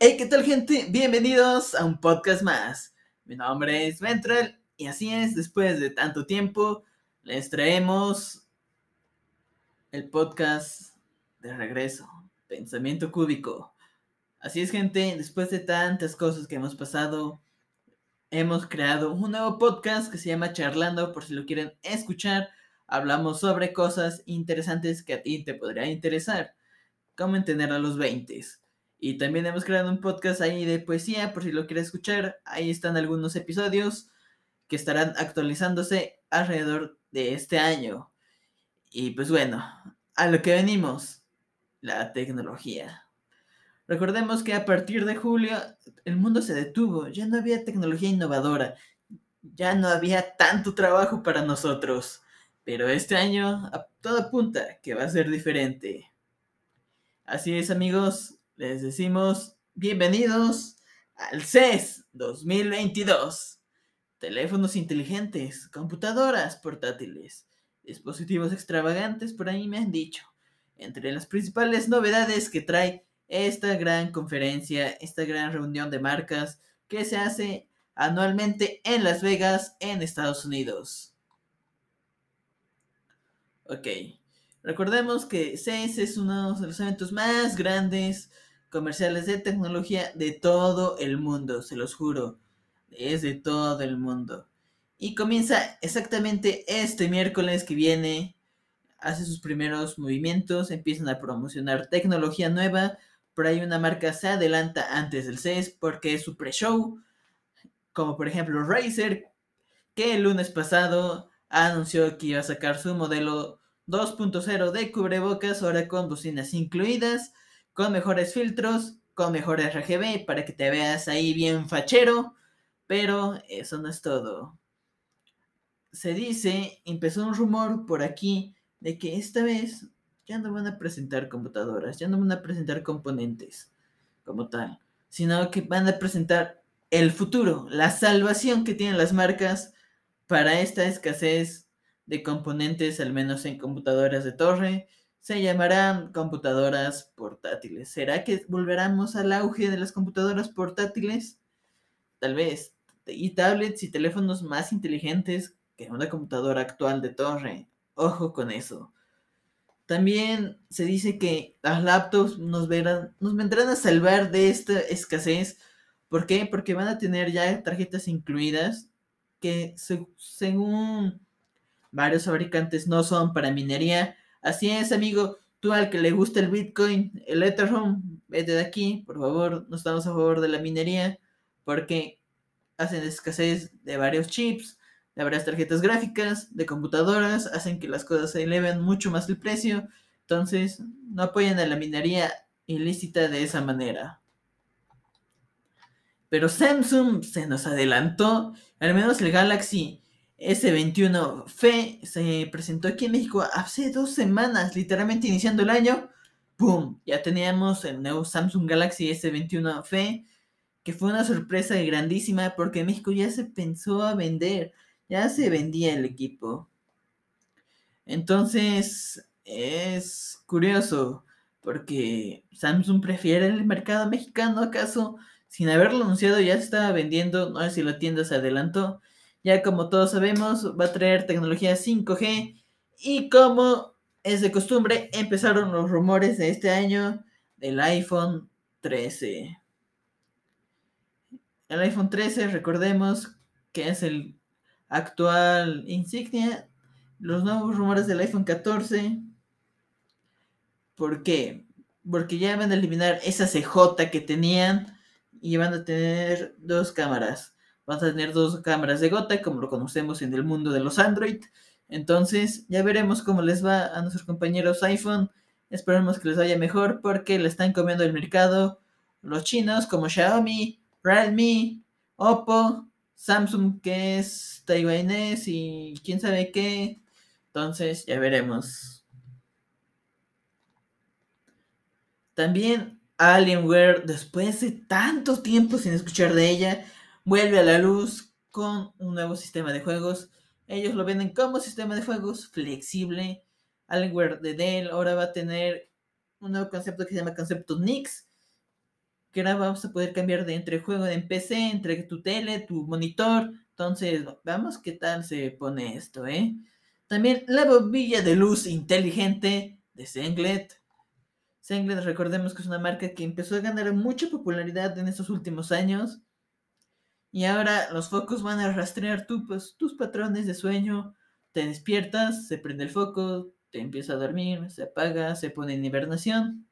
Hey, ¿qué tal gente? Bienvenidos a un podcast más. Mi nombre es Ventral y así es, después de tanto tiempo, les traemos el podcast de regreso, Pensamiento Cúbico. Así es gente, después de tantas cosas que hemos pasado, hemos creado un nuevo podcast que se llama Charlando, por si lo quieren escuchar. Hablamos sobre cosas interesantes que a ti te podría interesar, como entender a los 20 y también hemos creado un podcast ahí de poesía, por si lo quieres escuchar. Ahí están algunos episodios que estarán actualizándose alrededor de este año. Y pues bueno, a lo que venimos, la tecnología. Recordemos que a partir de julio el mundo se detuvo, ya no había tecnología innovadora, ya no había tanto trabajo para nosotros. Pero este año a todo apunta que va a ser diferente. Así es amigos, les decimos bienvenidos al CES 2022. Teléfonos inteligentes, computadoras portátiles, dispositivos extravagantes, por ahí me han dicho. Entre las principales novedades que trae esta gran conferencia, esta gran reunión de marcas que se hace anualmente en Las Vegas, en Estados Unidos. Ok, recordemos que CES es uno de los eventos más grandes comerciales de tecnología de todo el mundo, se los juro. Es de todo el mundo. Y comienza exactamente este miércoles que viene. Hace sus primeros movimientos, empiezan a promocionar tecnología nueva. Por ahí una marca se adelanta antes del CES porque es su pre-show. Como por ejemplo Razer, que el lunes pasado anunció que iba a sacar su modelo 2.0 de cubrebocas, ahora con bocinas incluidas con mejores filtros, con mejores RGB para que te veas ahí bien fachero, pero eso no es todo. Se dice, empezó un rumor por aquí de que esta vez ya no van a presentar computadoras, ya no van a presentar componentes como tal, sino que van a presentar el futuro, la salvación que tienen las marcas para esta escasez de componentes, al menos en computadoras de torre, se llamarán computadoras portátiles. ¿Será que volveremos al auge de las computadoras portátiles? Tal vez. Y tablets y teléfonos más inteligentes que una computadora actual de torre. Ojo con eso. También se dice que las laptops nos, verán, nos vendrán a salvar de esta escasez. ¿Por qué? Porque van a tener ya tarjetas incluidas que según varios fabricantes no son para minería, Así es, amigo. Tú al que le gusta el Bitcoin, el Ethereum, vete de aquí, por favor. No estamos a favor de la minería porque hacen escasez de varios chips, de varias tarjetas gráficas, de computadoras, hacen que las cosas se eleven mucho más el precio. Entonces, no apoyan a la minería ilícita de esa manera. Pero Samsung se nos adelantó, al menos el Galaxy S21 FE se presentó aquí en México hace dos semanas, literalmente iniciando el año. ¡Pum! Ya teníamos el nuevo Samsung Galaxy S21 FE, que fue una sorpresa grandísima porque en México ya se pensó a vender, ya se vendía el equipo. Entonces, es curioso, porque Samsung prefiere el mercado mexicano, ¿acaso? Sin haberlo anunciado ya se estaba vendiendo, no sé si la tienda se adelantó ya como todos sabemos, va a traer tecnología 5G y como es de costumbre, empezaron los rumores de este año del iPhone 13. El iPhone 13, recordemos que es el actual insignia. Los nuevos rumores del iPhone 14. ¿Por qué? Porque ya van a eliminar esa CJ que tenían y van a tener dos cámaras. Vas a tener dos cámaras de gota, como lo conocemos en el mundo de los Android. Entonces, ya veremos cómo les va a nuestros compañeros iPhone. Esperemos que les vaya mejor porque le están comiendo el mercado los chinos como Xiaomi, Realme, Oppo, Samsung que es taiwanés y quién sabe qué. Entonces, ya veremos. También Alienware, después de tanto tiempo sin escuchar de ella, vuelve a la luz con un nuevo sistema de juegos. Ellos lo venden como sistema de juegos flexible. Alienware de Dell ahora va a tener un nuevo concepto que se llama concepto Nix, que ahora vamos a poder cambiar de entre juego en PC, entre tu tele, tu monitor. Entonces, vamos qué tal se pone esto, ¿eh? También la bombilla de luz inteligente de Senglet. Senglet, recordemos que es una marca que empezó a ganar mucha popularidad en estos últimos años. Y ahora los focos van a rastrear pues, tus patrones de sueño. Te despiertas, se prende el foco, te empieza a dormir, se apaga, se pone en hibernación.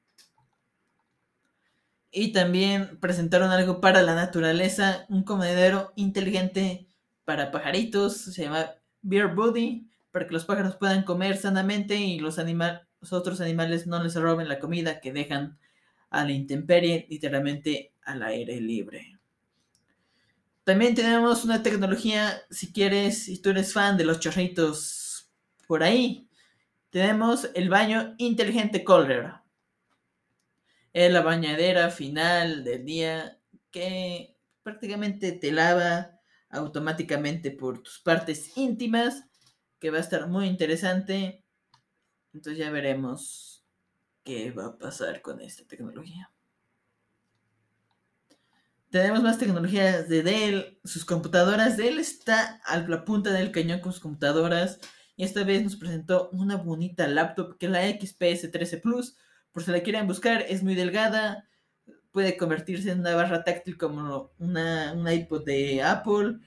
Y también presentaron algo para la naturaleza, un comedero inteligente para pajaritos, se llama Beer Buddy, para que los pájaros puedan comer sanamente y los, los otros animales no les roben la comida que dejan a la intemperie, literalmente al aire libre. También tenemos una tecnología, si quieres, si tú eres fan de los chorritos por ahí, tenemos el baño inteligente Colder es la bañadera final del día que prácticamente te lava automáticamente por tus partes íntimas, que va a estar muy interesante. Entonces ya veremos qué va a pasar con esta tecnología. Tenemos más tecnologías de Dell, sus computadoras. Dell está a la punta del cañón con sus computadoras. Y esta vez nos presentó una bonita laptop que es la XPS 13 Plus por si la quieren buscar, es muy delgada, puede convertirse en una barra táctil como una, una iPod de Apple,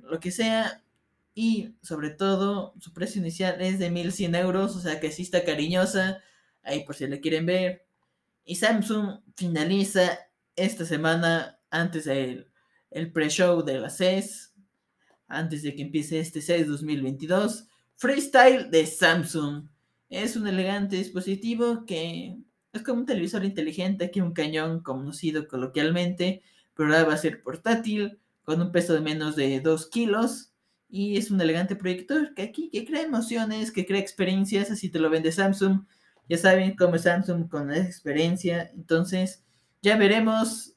lo que sea. Y sobre todo, su precio inicial es de 1100 euros, o sea que sí está cariñosa, ahí por si la quieren ver. Y Samsung finaliza esta semana, antes del el pre-show de la CES, antes de que empiece este CES 2022, Freestyle de Samsung. Es un elegante dispositivo que es como un televisor inteligente, aquí un cañón conocido coloquialmente, pero ahora va a ser portátil, con un peso de menos de 2 kilos. Y es un elegante proyector que aquí que crea emociones, que crea experiencias, así te lo vende Samsung. Ya saben cómo es Samsung con esa experiencia. Entonces, ya veremos.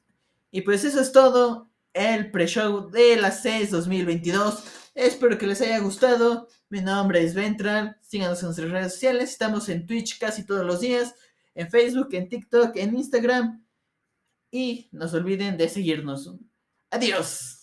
Y pues eso es todo. El pre-show de la CES 2022. Espero que les haya gustado. Mi nombre es Ventral. Síganos en nuestras redes sociales. Estamos en Twitch casi todos los días en Facebook, en TikTok, en Instagram. Y no se olviden de seguirnos. Adiós.